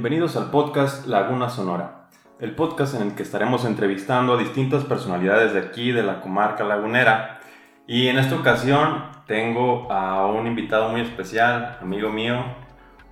Bienvenidos al podcast Laguna Sonora, el podcast en el que estaremos entrevistando a distintas personalidades de aquí, de la comarca lagunera. Y en esta ocasión tengo a un invitado muy especial, amigo mío,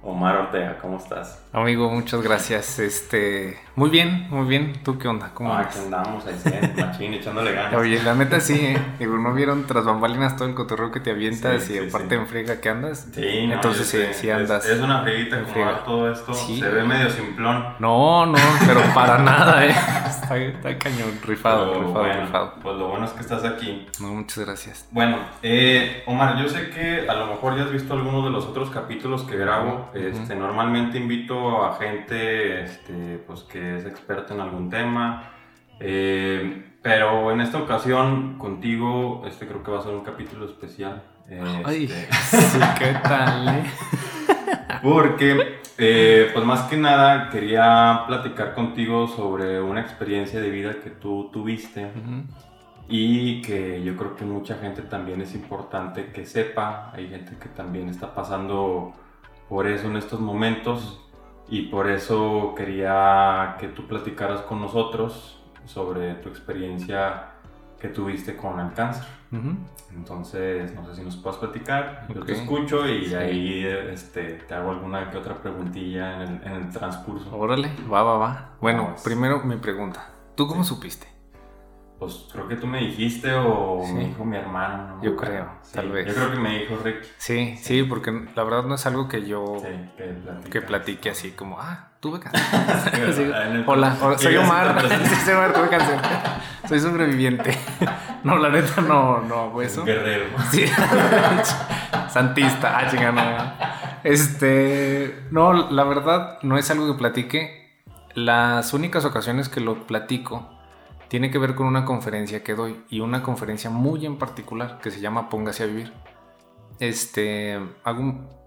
Omar Ortega, ¿cómo estás? Amigo, muchas gracias. Este, muy bien, muy bien. ¿Tú qué onda? ¿Cómo ah, andamos ahí, machín, echándole ganas. Oye, la neta sí, ¿eh? Digo, ¿no vieron tras bambalinas todo el cotorreo que te avientas y aparte en friega que andas? Sí, no, Entonces sí, sí andas. Es, una frieguita como todo esto. Se ve medio simplón. No, no, pero para nada, ¿eh? Está, está cañón, rifado, rifado, rifado. Pues lo bueno es que estás aquí. No, muchas gracias. Bueno, eh, Omar, yo sé que a lo mejor ya has visto algunos de los otros capítulos que grabo este, normalmente invito a gente este, pues, que es experta en algún tema, eh, pero en esta ocasión contigo este creo que va a ser un capítulo especial. Ay, este, ¿qué tal? Eh? Porque, eh, pues más que nada, quería platicar contigo sobre una experiencia de vida que tú tuviste. Y que yo creo que mucha gente también es importante que sepa. Hay gente que también está pasando por eso en estos momentos y por eso quería que tú platicaras con nosotros sobre tu experiencia que tuviste con el cáncer. Entonces, no sé si nos puedes platicar, yo te escucho y ahí este, te hago alguna que otra preguntilla en el, transcurso. Órale, va, va, va. Bueno, primero mi pregunta, ¿tú cómo supiste? Pues creo que tú me dijiste o me dijo mi hermano. yo creo, tal vez. Yo creo que me dijo Rick. Sí, sí, porque la verdad no es algo que yo que, platique así como, ah, tuve cáncer. hola, soy Omar. soy Omar, tuve cáncer. soy sobreviviente. no, la neta no, no hago eso. Guerrero. Sí. Santista. Ah, chingada. Este, no, la verdad no es algo que platique. Las únicas ocasiones que lo platico tiene que ver con una conferencia que doy y una conferencia muy en particular que se llama Póngase a vivir. Este,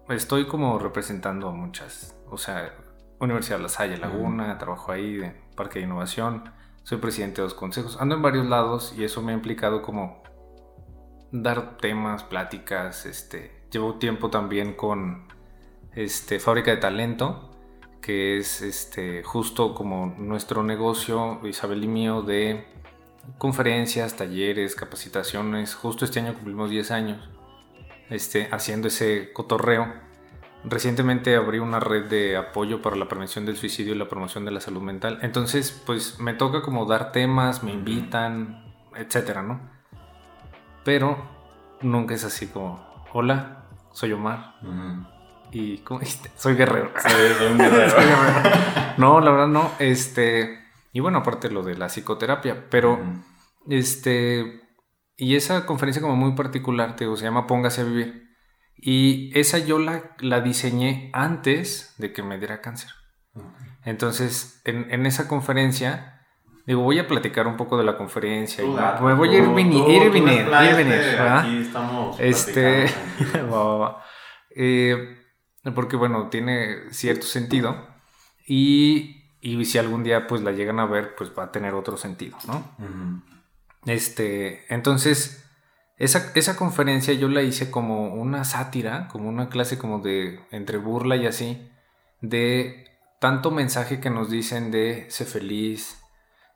estoy como representando a muchas, o sea, Universidad de La Salle Laguna, trabajo ahí de Parque de Innovación, soy presidente de dos consejos, ando en varios lados y eso me ha implicado como dar temas, pláticas, este, llevo tiempo también con este, Fábrica de Talento, que es este, justo como nuestro negocio, Isabel y mío, de conferencias, talleres, capacitaciones. Justo este año cumplimos 10 años este, haciendo ese cotorreo. Recientemente abrí una red de apoyo para la prevención del suicidio y la promoción de la salud mental. Entonces, pues me toca como dar temas, me invitan, etcétera, ¿no? Pero nunca es así como, hola, soy Omar y ¿cómo Soy guerrero. soy guerrero. No, la verdad no. Este, y bueno, aparte lo de la psicoterapia, pero este, y esa conferencia como muy particular, te digo, se llama Póngase a vivir. Y esa yo la, la diseñé antes de que me diera cáncer. Entonces, en, esa conferencia, digo, voy a platicar un poco de la conferencia. y me voy a ir, venir, ir, venir, ir, venir. Aquí estamos. Este, eh, porque bueno, tiene cierto sentido y, y, si algún día pues la llegan a ver, pues va a tener otro sentido, ¿no? Este, entonces, esa, esa conferencia yo la hice como una sátira, como una clase como de entre burla y así, de tanto mensaje que nos dicen de sé feliz,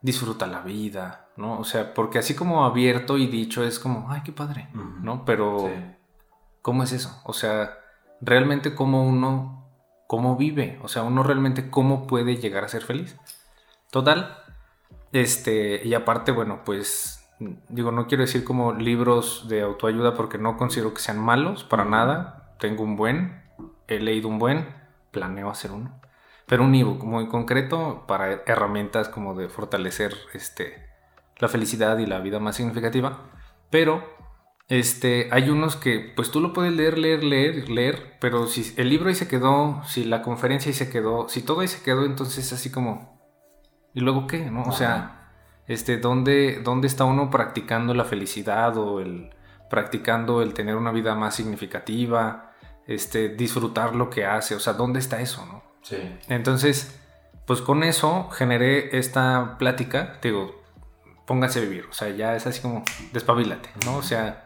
disfruta la vida, ¿no? O sea, porque así como abierto y dicho es como, ay, qué padre, ¿no? Pero, ¿cómo es eso? O sea, realmente cómo uno, cómo vive, o sea, uno realmente cómo puede llegar a ser feliz. Total, este, y aparte, bueno, pues, digo, no quiero decir como libros de autoayuda porque no considero que sean malos, para nada, tengo un buen, he leído un buen, planeo hacer uno, pero un ebook muy concreto para herramientas como de fortalecer, este, la felicidad y la vida más significativa, pero este, hay unos que, pues tú lo puedes leer, leer, leer, leer, pero si el libro ahí se quedó, si la conferencia ahí se quedó, si todo ahí se quedó, entonces así como, ¿y luego qué? ¿No? O sea, este, ¿dónde, ¿dónde está uno practicando la felicidad o el practicando el tener una vida más significativa, este, disfrutar lo que hace? O sea, ¿dónde está eso, no? Sí. Entonces, pues con eso generé esta plática, digo, pónganse a vivir, o sea, ya es así como, despabilate, ¿no? O sea,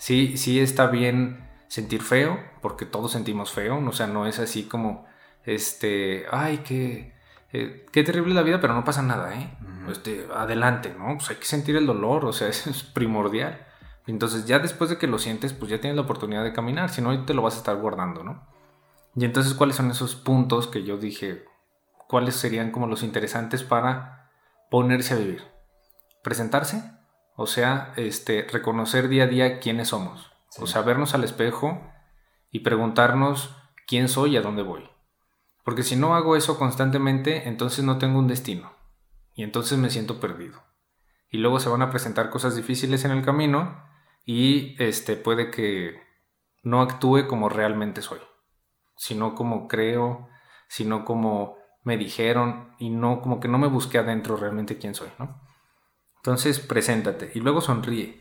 sí, sí está bien sentir feo, porque todos sentimos feo, o sea, no es así como este, ay, qué, eh, qué terrible la vida, pero no pasa nada, ¿eh? este, adelante, ¿no? Pues hay que sentir el dolor, o sea, eso es primordial. Entonces ya después de que lo sientes, pues ya tienes la oportunidad de caminar, si no, te lo vas a estar guardando, ¿no? Y entonces, ¿cuáles son esos puntos que yo dije, cuáles serían como los interesantes para ponerse a vivir? Presentarse, o sea, este, reconocer día a día quiénes somos, o sea, vernos al espejo y preguntarnos quién soy y a dónde voy. Porque si no hago eso constantemente, entonces no tengo un destino. Y entonces me siento perdido. Y luego se van a presentar cosas difíciles en el camino y este puede que no actúe como realmente soy, sino como creo, sino como me dijeron y no como que no me busqué adentro realmente quién soy, ¿no? Entonces, preséntate y luego sonríe.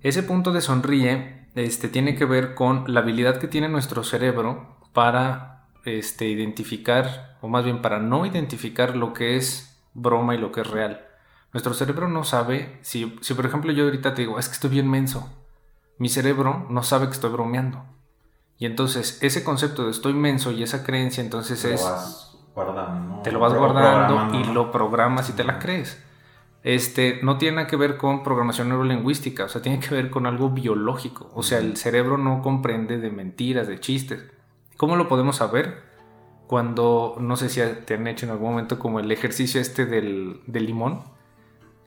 Ese punto de sonríe este, tiene que ver con la habilidad que tiene nuestro cerebro para este, identificar, o más bien para no identificar lo que es broma y lo que es real. Nuestro cerebro no sabe, si, si por ejemplo yo ahorita te digo, es que estoy bien menso, mi cerebro no sabe que estoy bromeando. Y entonces ese concepto de estoy menso y esa creencia entonces es... Te lo vas guardando y lo programas y te la crees. Este, no tiene nada que ver con programación neurolingüística, o sea, tiene que ver con algo biológico. O sea, el cerebro no comprende de mentiras, de chistes. ¿Cómo lo podemos saber? Cuando, no sé si te han hecho en algún momento como el ejercicio este del, limón,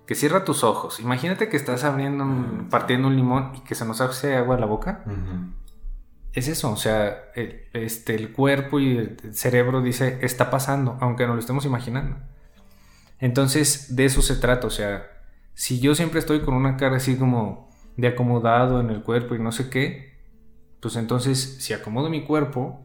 que cierra tus ojos. Imagínate que estás abriendo, partiendo un limón y que se nos hace agua en la boca. Es eso, o sea, el, este, el cuerpo y el cerebro dice, está pasando, aunque no lo estemos imaginando. Entonces, de eso se trata, o sea, si yo siempre estoy con una cara así como de acomodado en el cuerpo y no sé qué, pues entonces si acomodo mi cuerpo,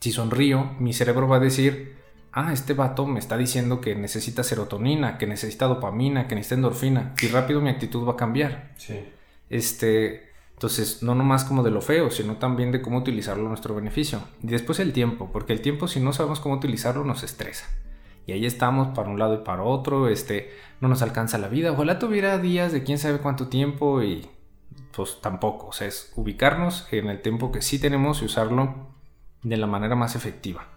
si sonrío, mi cerebro va a decir, ah, este vato me está diciendo que necesita serotonina, que necesita dopamina, que necesita endorfina, y rápido mi actitud va a cambiar. Sí. Este, entonces, no nomás como de lo feo, sino también de cómo utilizarlo a nuestro beneficio. Y después el tiempo, porque el tiempo si no sabemos cómo utilizarlo nos estresa y ahí estamos para un lado y para otro, este, no nos alcanza la vida. Ojalá tuviera días de quién sabe cuánto tiempo y pues tampoco, o es ubicarnos en el tiempo que sí tenemos y usarlo de la manera más efectiva.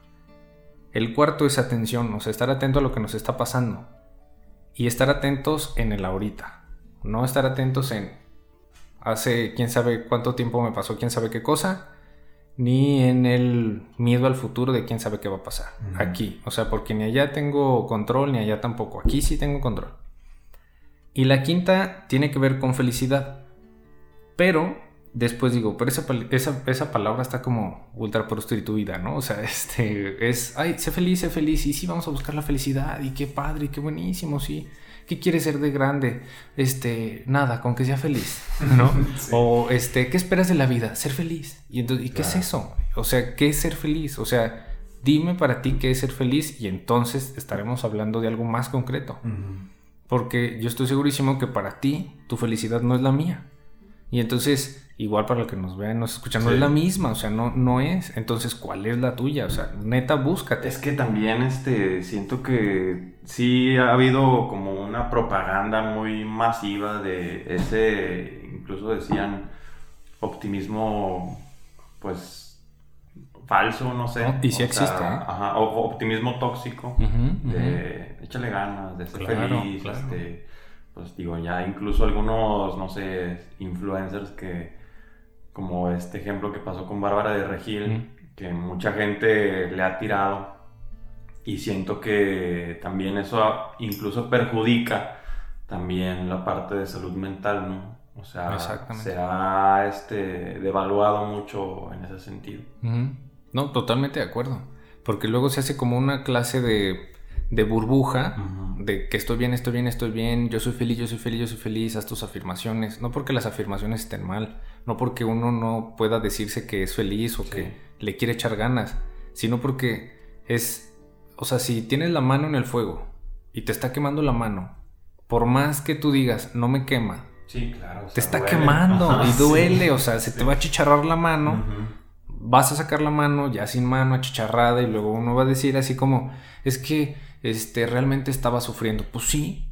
El cuarto es atención, o sea, estar atento a lo que nos está pasando y estar atentos en el ahorita, no estar atentos en hace quién sabe cuánto tiempo me pasó, quién sabe qué cosa, ni en el miedo al futuro de quién sabe qué va a pasar. Aquí, o sea, porque ni allá tengo control, ni allá tampoco. Aquí sí tengo control. Y la quinta tiene que ver con felicidad. Pero después digo, pero esa, esa, esa palabra está como ultra prostituida, ¿no? O sea, este es, ay, sé feliz, sé feliz, y sí, vamos a buscar la felicidad, y qué padre, y qué buenísimo, sí. ¿Qué quiere ser de grande? Este, nada, con que sea feliz, ¿no? O este, ¿qué esperas de la vida? Ser feliz. Y entonces, ¿y qué es eso? O sea, ¿qué es ser feliz? O sea, dime para ti qué es ser feliz y entonces estaremos hablando de algo más concreto. Porque yo estoy segurísimo que para ti tu felicidad no es la mía. Y entonces igual para los que nos vean, nos escuchan, no es la misma, o sea, no, no es. Entonces, ¿cuál es la tuya? O sea, neta, búscate. Es que también este, siento que sí ha habido como una propaganda muy masiva de ese, incluso decían, optimismo, pues falso, no sé. y sí existe. ¿eh? Ajá, o optimismo tóxico, de échale ganas, de ser feliz, este, pues digo, ya incluso algunos, no sé, influencers que como este ejemplo que pasó con Bárbara de Regil, que mucha gente le ha tirado y siento que también eso incluso perjudica también la parte de salud mental, ¿no? O sea, se ha este, devaluado mucho en ese sentido. No, totalmente de acuerdo. Porque luego se hace como una clase de de burbuja, de que estoy bien, estoy bien, estoy bien, yo soy feliz, yo soy feliz, yo soy feliz, haz tus afirmaciones. No porque las afirmaciones estén mal, no porque uno no pueda decirse que es feliz o que le quiere echar ganas, sino porque es, o sea, si tienes la mano en el fuego y te está quemando la mano, por más que tú digas, no me quema, sí, claro, te está quemando y duele, o sea, se te va a chicharrar la mano. Vas a sacar la mano ya sin mano, achicharrada, y luego uno va a decir así como, es que este, realmente estaba sufriendo. Pues sí.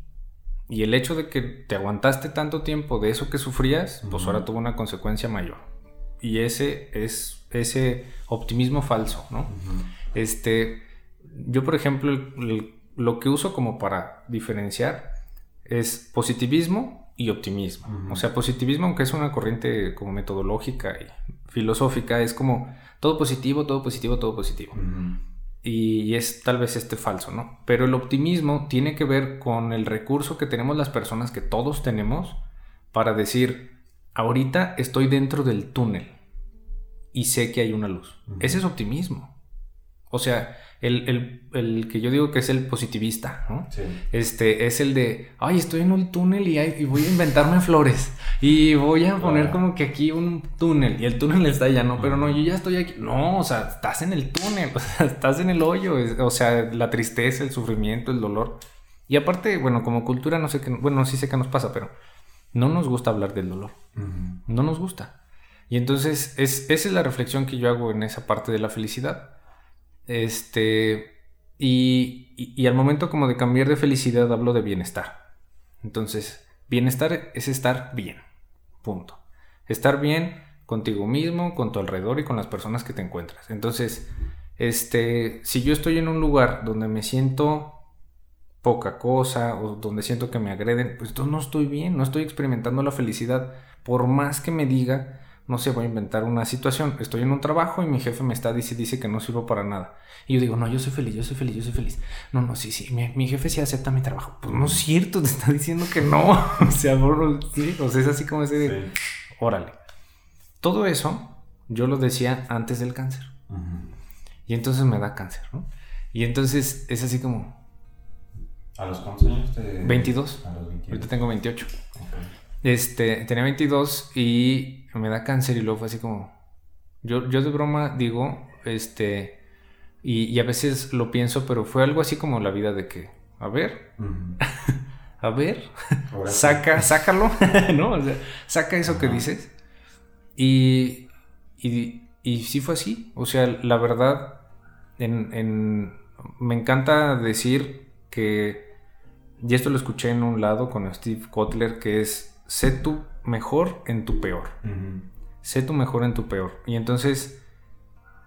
Y el hecho de que te aguantaste tanto tiempo de eso que sufrías, pues ahora tuvo una consecuencia mayor. y ese es ese optimismo falso, ¿no? Este, yo por ejemplo, lo que uso como para diferenciar es positivismo y optimismo. O sea, positivismo, aunque es una corriente como metodológica y filosófica, es como todo positivo, todo positivo, todo positivo. Y es tal vez este falso, ¿no? Pero el optimismo tiene que ver con el recurso que tenemos las personas, que todos tenemos, para decir, ahorita estoy dentro del túnel y sé que hay una luz. Ese es optimismo. O sea, el, que yo digo que es el positivista, ¿no? Este, es el de, ay, estoy en un túnel y, voy a inventarme flores. Y voy a poner como que aquí un túnel. Y el túnel está allá, ¿no? Pero no, yo ya estoy aquí. No, o sea, estás en el túnel, o sea, estás en el hoyo. O sea, la tristeza, el sufrimiento, el dolor. Y aparte, bueno, como cultura, no sé qué, bueno, sí sé qué nos pasa, pero no nos gusta hablar del dolor. No nos gusta. Y entonces, es, esa es la reflexión que yo hago en esa parte de la felicidad este, y, al momento como de cambiar de felicidad hablo de bienestar. Entonces, bienestar es estar bien. Punto. Estar bien contigo mismo, con tu alrededor y con las personas que te encuentras. Entonces, este, si yo estoy en un lugar donde me siento poca cosa o donde siento que me agreden, pues no estoy bien, no estoy experimentando la felicidad. Por más que me diga no sé, voy a inventar una situación. Estoy en un trabajo y mi jefe me está dice, dice que no sirvo para nada. Y yo digo, no, yo soy feliz, yo soy feliz, yo soy feliz. No, no, sí, sí, mi, jefe sí acepta mi trabajo. Pues no es cierto, te está diciendo que no. o sea, sí, o sea, es así como ese de, órale. Todo eso yo lo decía antes del cáncer. Y entonces me da cáncer, ¿no? Y entonces es así como... ¿A los cuántos años te... 22. A los 22. Ahorita tengo 28. Este, tenía 22 y me da cáncer y luego fue así como... Yo, yo de broma digo, este... Y, a veces lo pienso, pero fue algo así como la vida de que, a ver, a ver, saca, sácalo, ¿no? O sea, saca eso que dices. Y, y, y, sí fue así. O sea, la verdad, en, en, me encanta decir que, y esto lo escuché en un lado con Steve Kotler, que es sé tú mejor en tu peor. Sé tú mejor en tu peor. Y entonces,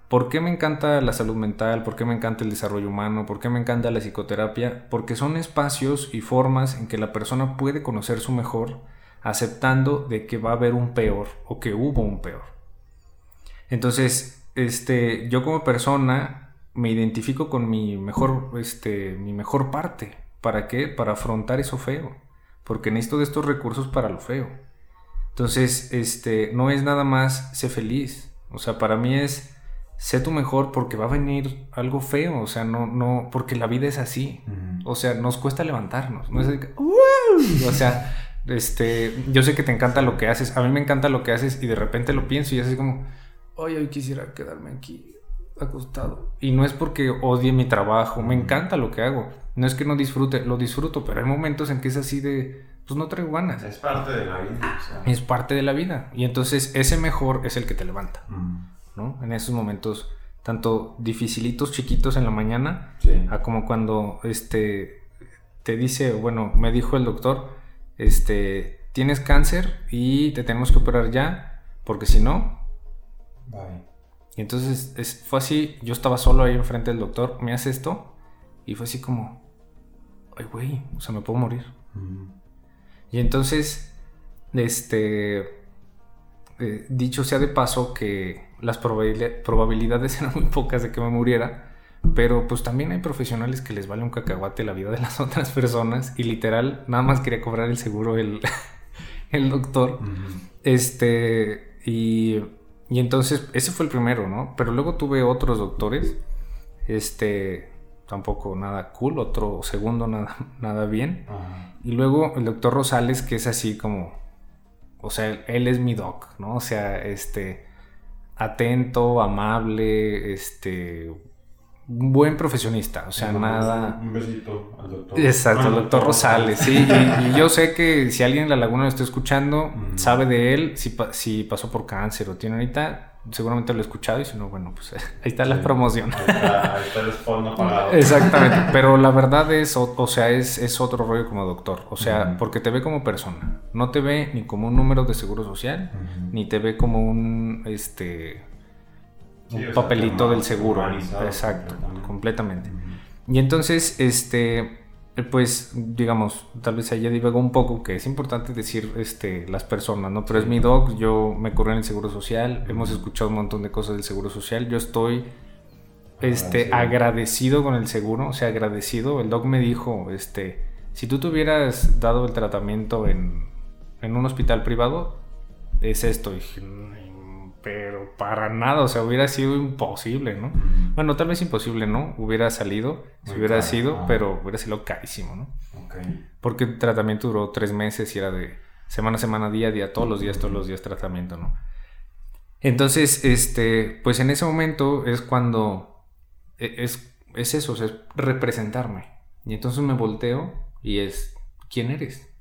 ¿por qué me encanta la salud mental? ¿Por qué me encanta el desarrollo humano? ¿Por qué me encanta la psicoterapia? Porque son espacios y formas en que la persona puede conocer su mejor aceptando de que va a haber un peor o que hubo un peor. Entonces, este, yo como persona me identifico con mi mejor, este, mi mejor parte. ¿Para qué? Para afrontar eso feo porque necesito de estos recursos para lo feo. Entonces, este, no es nada más sé feliz. O sea, para mí es sé tu mejor porque va a venir algo feo. O sea, no, no, porque la vida es así. O sea, nos cuesta levantarnos. No es o sea, este, yo sé que te encanta lo que haces. A mí me encanta lo que haces y de repente lo pienso y es así como, ay, hoy quisiera quedarme aquí acostado. Y no es porque odie mi trabajo, me encanta lo que hago. No es que no disfrute, lo disfruto, pero hay momentos en que es así de, pues no traigo ganas. Es parte de la vida. Es parte de la vida. Y entonces ese mejor es el que te levanta. ¿no? En esos momentos, tanto dificilitos, chiquitos en la mañana, a como cuando este, te dice, bueno, me dijo el doctor, este, tienes cáncer y te tenemos que operar ya, porque si no... Y entonces es, fue así, yo estaba solo ahí enfrente del doctor, me hace esto, y fue así como, ay, güey, o sea, me puedo morir. Y entonces, este, eh, dicho sea de paso que las probabilidades eran muy pocas de que me muriera, pero pues también hay profesionales que les vale un cacahuate la vida de las otras personas y literal, nada más quería cobrar el seguro el, el doctor. Este, y, y entonces, ese fue el primero, ¿no? Pero luego tuve otros doctores, este, tampoco nada cool, otro segundo nada, nada bien. Y luego el doctor Rosales, que es así como, o sea, él es mi doc, ¿no? O sea, este, atento, amable, este, buen profesionista, o sea, nada... Un besito al doctor. Exacto, al doctor Rosales, sí. Y, yo sé que si alguien en la laguna lo está escuchando, sabe de él, si, si pasó por cáncer o tiene ahorita, seguramente lo he escuchado y si no, bueno, pues ahí está la promoción. Ahí está, ahí está el spot pagado. Exactamente, pero la verdad es, o, sea, es, es, otro rollo como doctor, o sea, porque te ve como persona, no te ve ni como un número de seguro social, ni te ve como un, este, un papelito del seguro. Exacto, completamente. Y entonces, este pues digamos, tal vez ella divagó un poco, que es importante decir este, las personas, ¿no? Pero es mi doc, yo me curré en el Seguro Social, hemos escuchado un montón de cosas del Seguro Social, yo estoy este, agradecido con el seguro, o sea, agradecido. El doc me dijo, este, si tú te hubieras dado el tratamiento en, en un hospital privado, es esto. Y dije, pero para nada, o sea, hubiera sido imposible, ¿no? Bueno, tal vez imposible, ¿no? Hubiera salido, si hubiera sido, pero hubiera sido carísimo, ¿no? Porque el tratamiento duró tres meses y era de semana a semana, día a día, todos los días, todos los días tratamiento, ¿no? Entonces, este, pues en ese momento es cuando e, es, es eso, es representarme. Y entonces me volteo y es, ¿quién eres?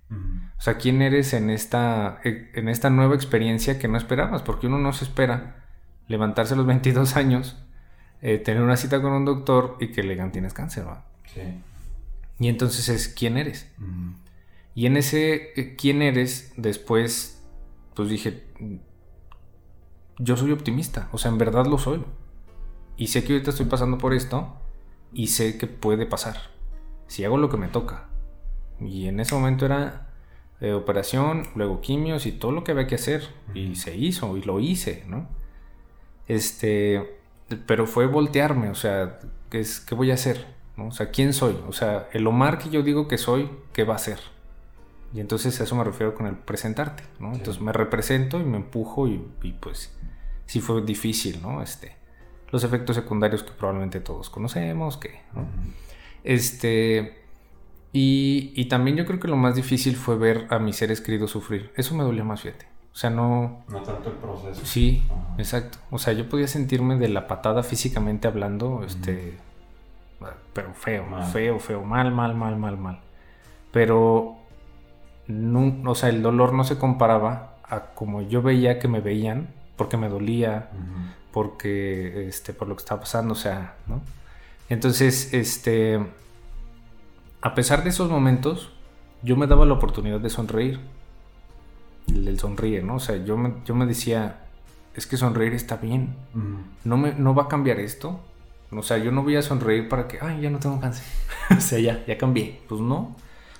O sea, ¿quién eres en esta, en esta nueva experiencia que no esperabas? Porque uno no se espera levantarse a los 22 años, eh, tener una cita con un doctor y que le digan tienes cáncer, ¿va? Sí. Y entonces es quién eres. Y en ese eh, quién eres, después, pues dije, yo soy optimista, o sea, en verdad lo soy. Y sé que ahorita estoy pasando por esto y sé que puede pasar. Si hago lo que me toca, y en ese momento era eh, operación, luego quimios y todo lo que había que hacer. Y se hizo, y lo hice, ¿no? Este, pero fue voltearme, o sea, ¿qué, es, qué voy a hacer? ¿no? O sea, ¿quién soy? O sea, el Omar que yo digo que soy, ¿qué va a ser? Y entonces a eso me refiero con el presentarte, ¿no? Entonces me represento y me empujo y, pues sí fue difícil, ¿no? Este, los efectos secundarios que probablemente todos conocemos, que, ¿no? Este, y, también yo creo que lo más difícil fue ver a mis seres queridos sufrir. Eso me dolió más, fíjate. O sea, no... No tanto el proceso. Sí, exacto. O sea, yo podía sentirme de la patada físicamente hablando, este... Pero feo, feo, feo, mal, mal, mal, mal, mal. Pero... No, o sea, el dolor no se comparaba a como yo veía que me veían, porque me dolía, porque, este, por lo que estaba pasando, o sea, ¿no? Entonces, este a pesar de esos momentos, yo me daba la oportunidad de sonreír. El, sonríe, ¿no? O sea, yo me, yo me decía, es que sonreír está bien. no, me, no va a cambiar esto. O sea, yo no voy a sonreír para que, ay, ya no tengo cáncer. o sea, ya, ya cambié. Pues no.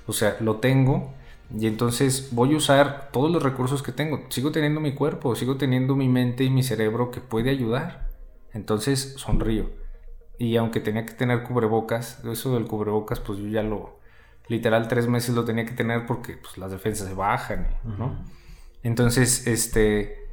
O sea, lo tengo. Y entonces voy a usar todos los recursos que tengo. Sigo teniendo mi cuerpo, sigo teniendo mi mente y mi cerebro que puede ayudar. Entonces sonrío. Y aunque tenía que tener cubrebocas, eso del cubrebocas, pues yo ya lo, literal tres meses lo tenía que tener porque pues, las defensas se bajan, ¿no? Entonces, este,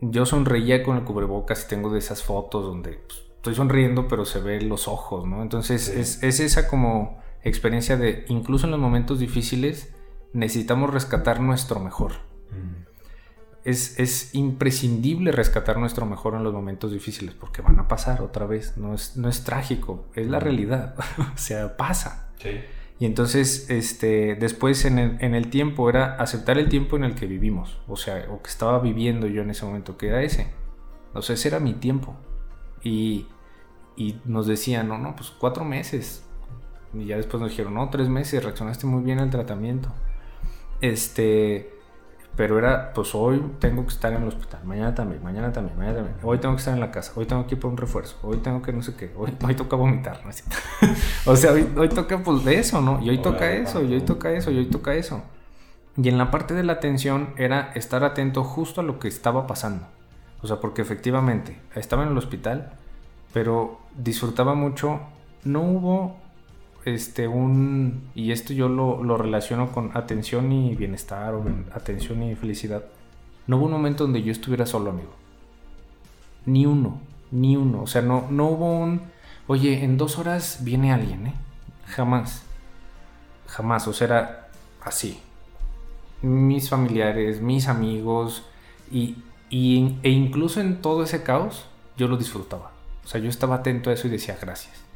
yo sonreía con el cubrebocas y tengo de esas fotos donde pues, estoy sonriendo pero se ven los ojos, ¿no? Entonces es, es, esa como experiencia de, incluso en los momentos difíciles, necesitamos rescatar nuestro mejor es, imprescindible rescatar nuestro mejor en los momentos difíciles porque van a pasar otra vez. No es, no es trágico, es la realidad. o sea, pasa. Y entonces, este, después en el, tiempo era aceptar el tiempo en el que vivimos, o sea, o que estaba viviendo yo en ese momento, que era ese. O sea, ese era mi tiempo. Y, y nos decían, no, no, pues cuatro meses. Y ya después nos dijeron, no, tres meses, reaccionaste muy bien al tratamiento. Este, pero era, pues hoy tengo que estar en el hospital, mañana también, mañana también, mañana también. Hoy tengo que estar en la casa, hoy tengo que ir por un refuerzo, hoy tengo que no sé qué, hoy, hoy toca vomitar, ¿no? o sea, hoy, hoy, toca pues de eso, ¿no? Y hoy toca eso, y hoy toca eso, y hoy toca eso. Y en la parte de la atención era estar atento justo a lo que estaba pasando. O sea, porque efectivamente estaba en el hospital, pero disfrutaba mucho. No hubo este, un, y esto yo lo, relaciono con atención y bienestar, o atención y felicidad. No hubo un momento donde yo estuviera solo, amigo. Ni uno, ni uno. O sea, no, no hubo un, oye, en dos horas viene alguien, ¿eh? Jamás. Jamás. O sea, era así. Mis familiares, mis amigos, y, y, e incluso en todo ese caos, yo lo disfrutaba. O sea, yo estaba atento a eso y decía gracias.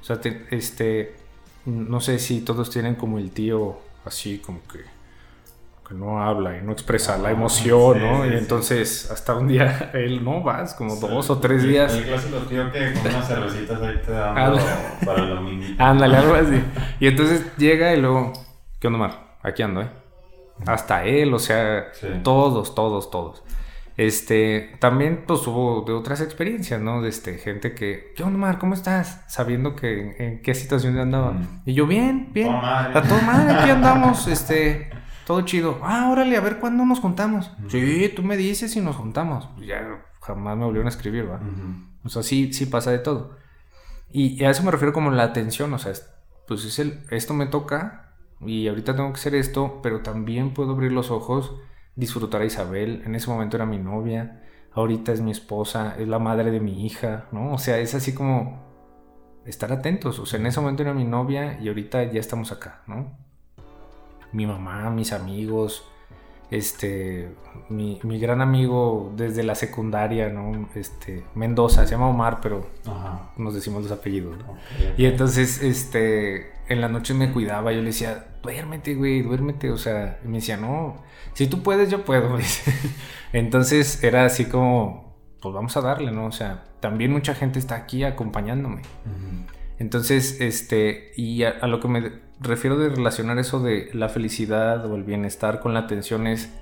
O sea, este, no sé si todos tienen como el tío así, como que, que no habla y no expresa la emoción, ¿no? y entonces hasta un día él, no, vas como dos o tres días. El clásico tío que con unas cervecitas ahí te dan para el domingo. Ándale, algo así. Y entonces llega y luego, ¿qué onda, Mar? Aquí ando, ¿eh? Hasta él, o sea, todos, todos, todos. Este, también pues hubo de otras experiencias, ¿no? De este, gente que, ¿qué onda, Mar? ¿Cómo estás? Sabiendo que en, qué situación andaba. Mm. Y yo, bien, bien. A todo madre, aquí andamos, este, todo chido. Ah, órale, a ver cuándo nos juntamos. Sí, tú me dices y nos juntamos. Ya jamás me volvieron a escribir, ¿va? O sea, sí, sí pasa de todo. Y, a eso me refiero como la atención, o sea, pues es el, esto me toca y ahorita tengo que hacer esto, pero también puedo abrir los ojos disfrutar a Isabel. En ese momento era mi novia, ahorita es mi esposa, es la madre de mi hija, ¿no? O sea, es así como estar atentos. O sea, en ese momento era mi novia y ahorita ya estamos acá, ¿no? Mi mamá, mis amigos, este, mi, gran amigo desde la secundaria, ¿no? Este, Mendoza, se llama Omar, pero nos decimos los apellidos, ¿no? Y entonces, este, en la noche me cuidaba, yo le decía, duérmete, güey, duérmete, o sea, y me decía, no, si tú puedes, yo puedo, Entonces era así como, pues vamos a darle, ¿no? O sea, también mucha gente está aquí acompañándome. Entonces, este, y a, lo que me refiero de relacionar eso de la felicidad o el bienestar con la atención es,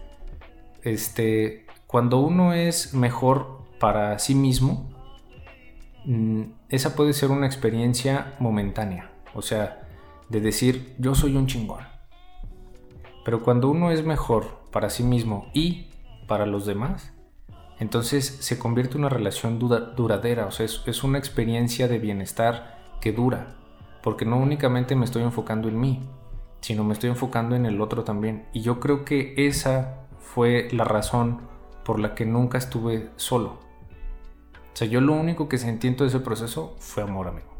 este, cuando uno es mejor para sí mismo, mm, esa puede ser una experiencia momentánea. O sea, de decir, yo soy un chingón. Pero cuando uno es mejor para sí mismo y para los demás, entonces se convierte en una relación duradera, o sea, es, una experiencia de bienestar que dura, porque no únicamente me estoy enfocando en mí, sino me estoy enfocando en el otro también. Y yo creo que esa fue la razón por la que nunca estuve solo. O sea, yo lo único que sentí en todo ese proceso fue amor, amigo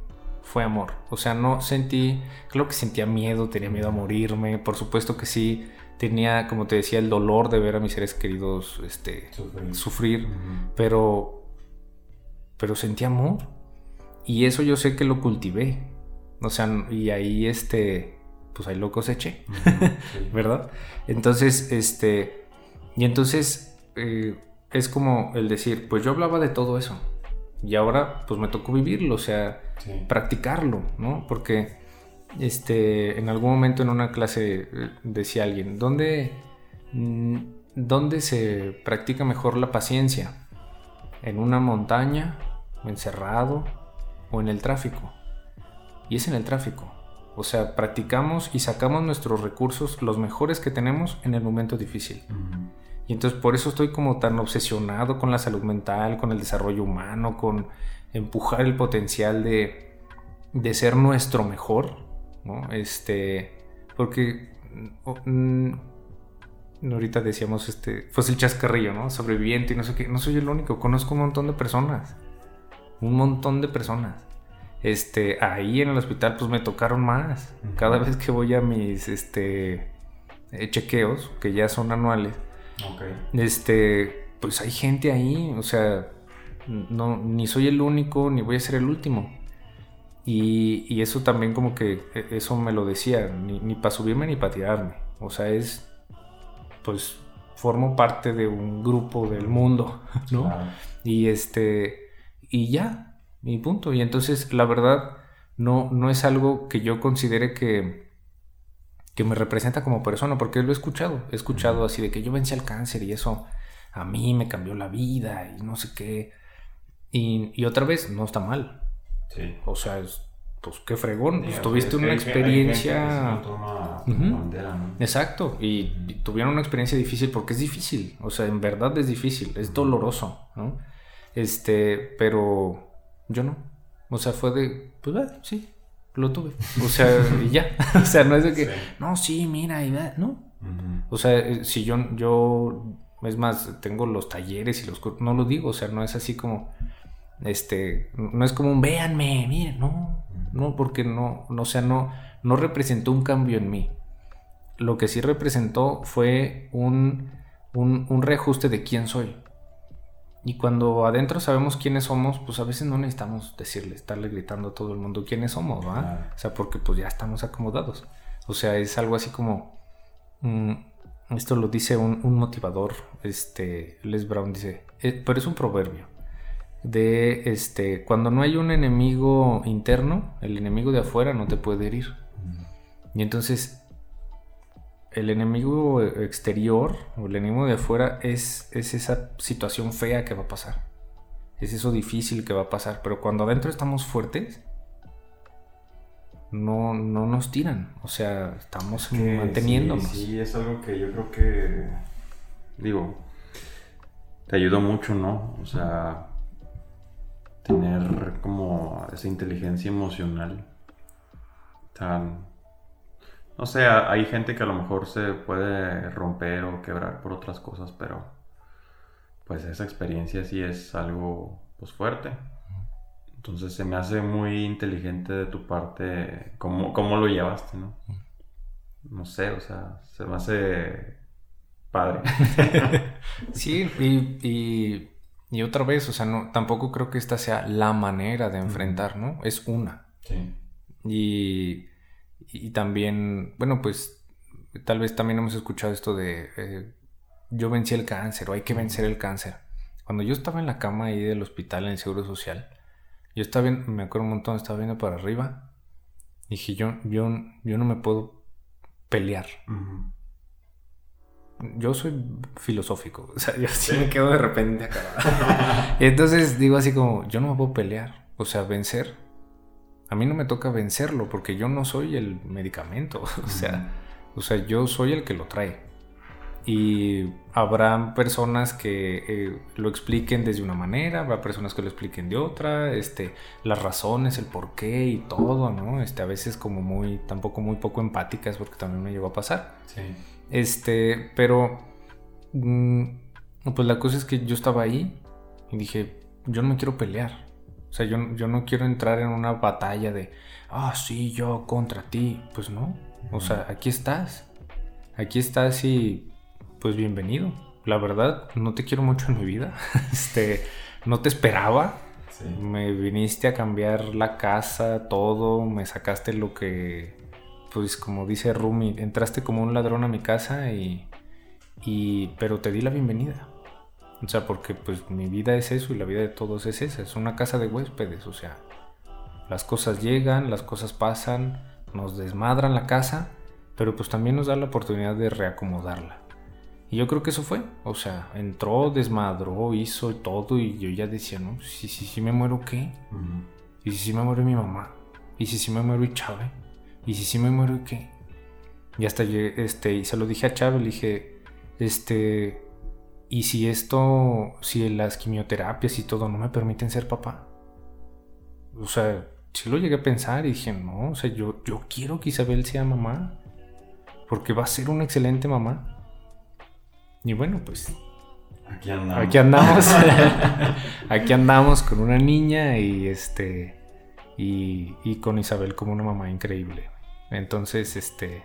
fue amor. O sea, no sentí, creo que sentía miedo, tenía miedo a morirme, por supuesto que sí, tenía, como te decía, el dolor de ver a mis seres queridos este, sufrir, pero, pero sentí amor. Y eso yo sé que lo cultivé. O sea, y ahí este, pues ahí lo coseché, ¿verdad? Entonces, este, y entonces eh, es como el decir, pues yo hablaba de todo eso y ahora pues me tocó vivirlo, o sea, practicarlo, ¿no? Porque este, en algún momento en una clase eh, decía alguien, ¿dónde, mm, ¿dónde se practica mejor la paciencia? ¿En una montaña? ¿Encerrado? ¿O en el tráfico? Y es en el tráfico. O sea, practicamos y sacamos nuestros recursos, los mejores que tenemos, en el momento difícil. Y entonces por eso estoy como tan obsesionado con la salud mental, con el desarrollo humano, con empujar el potencial de, de ser nuestro mejor, ¿no? Este, porque mm, ahorita decíamos, este, pues el chascarrillo, ¿no? Sobreviviente y no sé qué, no soy el único, conozco un montón de personas, un montón de personas. Este, ahí en el hospital pues me tocaron más. Cada vez que voy a mis, este, eh, chequeos, que ya son anuales, este, pues hay gente ahí, o sea, no, ni soy el único, ni voy a ser el último. Y, eso también como que, e, eso me lo decía, ni, para subirme ni para tirarme. O sea, es, pues, formo parte de un grupo del mundo, ¿no? Y este, y ya, mi punto. Y entonces, la verdad, no, no es algo que yo considere que, que me representa como persona, porque lo he escuchado, he escuchado así de que yo vencí al cáncer y eso a mí me cambió la vida y no sé qué. Y, otra vez, no está mal. Sí. O sea, pues qué fregón, pues, tuviste una experiencia... Exacto, y, tuvieron una experiencia difícil porque es difícil, o sea, en verdad es difícil, es doloroso, ¿no? Este, pero yo no. O sea, fue de, pues, ah, sí, lo tuve. O sea, y ya. o sea, no es de que, no, sí, mira, y no. O sea, eh, si yo, yo, es más, tengo los talleres y los no lo digo, o sea, no es así como, este, no es como un véanme, miren, no, no, porque no, no, o sea, no, no representó un cambio en mí. Lo que sí representó fue un, un, un reajuste de quién soy. Y cuando adentro sabemos quiénes somos, pues a veces no necesitamos decirle, estarle gritando a todo el mundo quiénes somos, ¿va? O sea, porque pues ya estamos acomodados. O sea, es algo así como... Mm, esto lo dice un, motivador, este, Les Brown dice, eh, pero es un proverbio de este, cuando no hay un enemigo interno, el enemigo de afuera no te puede herir. Y entonces el enemigo exterior o el enemigo de afuera es, es esa situación fea que va a pasar. Es eso difícil que va a pasar. Pero cuando adentro estamos fuertes, no, no nos tiran. O sea, estamos manteniéndonos. Sí, es algo que yo creo que, digo, te ayudó mucho, ¿no? O sea, tener como esa inteligencia emocional tan... No sé, hay gente que a lo mejor se puede romper o quebrar por otras cosas, pero pues esa experiencia sí es algo pues fuerte. Entonces se me hace muy inteligente de tu parte cómo, cómo lo llevaste, ¿no? No sé, o sea, se me hace padre. sí, y, y, otra vez, o sea, no, tampoco creo que esta sea la manera de enfrentar, ¿no? Es una. Sí. Y, y también, bueno, pues tal vez también hemos escuchado esto de eh, yo vencí el cáncer o hay que vencer el cáncer. Cuando yo estaba en la cama ahí del hospital en el Seguro Social, yo estaba viendo, me acuerdo un montón, estaba viendo para arriba. Y dije, yo, yo, yo no me puedo pelear. Yo soy filosófico. O sea, yo sí, me quedo de repente acá. y entonces digo así como, yo no me puedo pelear. O sea, vencer. A mí no me toca vencerlo porque yo no soy el medicamento. O sea, o sea, yo soy el que lo trae y habrá personas que eh, lo expliquen desde una manera, habrá personas que lo expliquen de otra, este, las razones, el por qué y todo, ¿no? Este, a veces como muy, tampoco muy poco empáticas porque también me llegó a pasar. Sí. Este, pero, mm, pues la cosa es que yo estaba ahí y dije, yo no me quiero pelear. O sea, yo, yo no quiero entrar en una batalla de, ah, sí, yo contra ti. Pues no. O sea, aquí estás. Aquí estás y pues bienvenido. La verdad, no te quiero mucho en mi vida. este, no te esperaba. Me viniste a cambiar la casa, todo, me sacaste lo que, pues como dice Rumi, entraste como un ladrón a mi casa y, y, pero te di la bienvenida. O sea, porque pues mi vida es eso y la vida de todos es esa, es una casa de huéspedes, o sea, las cosas llegan, las cosas pasan, nos desmadran la casa, pero pues también nos da la oportunidad de reacomodarla. Y yo creo que eso fue. O sea, entró, desmadró, hizo todo y yo ya decía, ¿no? Si si, si me muero, ¿qué? ¿Y si si me muere mi mamá? ¿Y si si me muero y Chávez? ¿Y si si me muero y qué? Y hasta este, y se lo dije a Chávez, le dije, este, ¿y si esto, si las quimioterapias y todo no me permiten ser papá? O sea, sí lo llegué a pensar y dije, no, o sea, yo, yo quiero que Isabel sea mamá, porque va a ser una excelente mamá. Y bueno, pues Aquí andamos. Aquí andamos. Aquí andamos con una niña y este. Y, y, con Isabel como una mamá increíble. Entonces, este.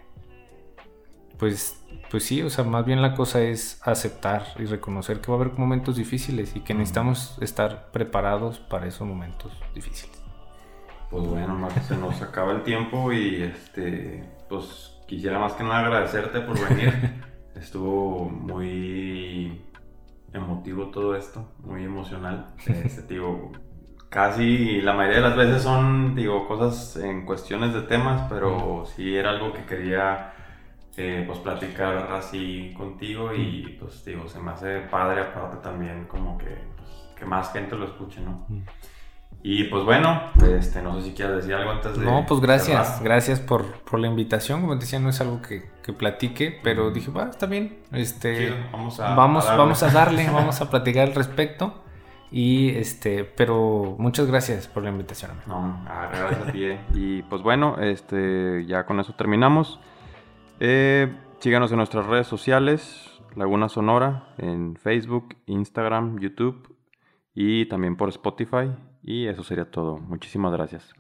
Pues, pues sí, o sea, más bien la cosa es aceptar y reconocer que va a haber momentos difíciles y que necesitamos estar preparados para esos momentos difíciles. Pues bueno, se nos acaba el tiempo y este. Pues quisiera más que nada agradecerte por venir. estuvo muy emotivo todo esto, muy emocional. Este, digo, casi la mayoría de las veces son, digo, cosas en cuestiones de temas, pero sí era algo que quería eh, pues platicar así contigo y pues digo, se me hace padre aparte también como que, pues, que más gente lo escuche, ¿no? Y pues bueno, este, no sé si quieres decir algo antes de. No, pues gracias, gracias por, por, la invitación. Como te decía, no es algo que, que platique, pero dije, va, está bien. Este, vamos a, vamos, a vamos a darle, vamos a platicar al respecto. Y este, pero muchas gracias por la invitación. No, gracias a ti. Eh. Y pues bueno, este, ya con eso terminamos. Eh, síganos en nuestras redes sociales, Laguna Sonora, en Facebook, Instagram, YouTube y también por Spotify. Y eso sería todo. Muchísimas gracias.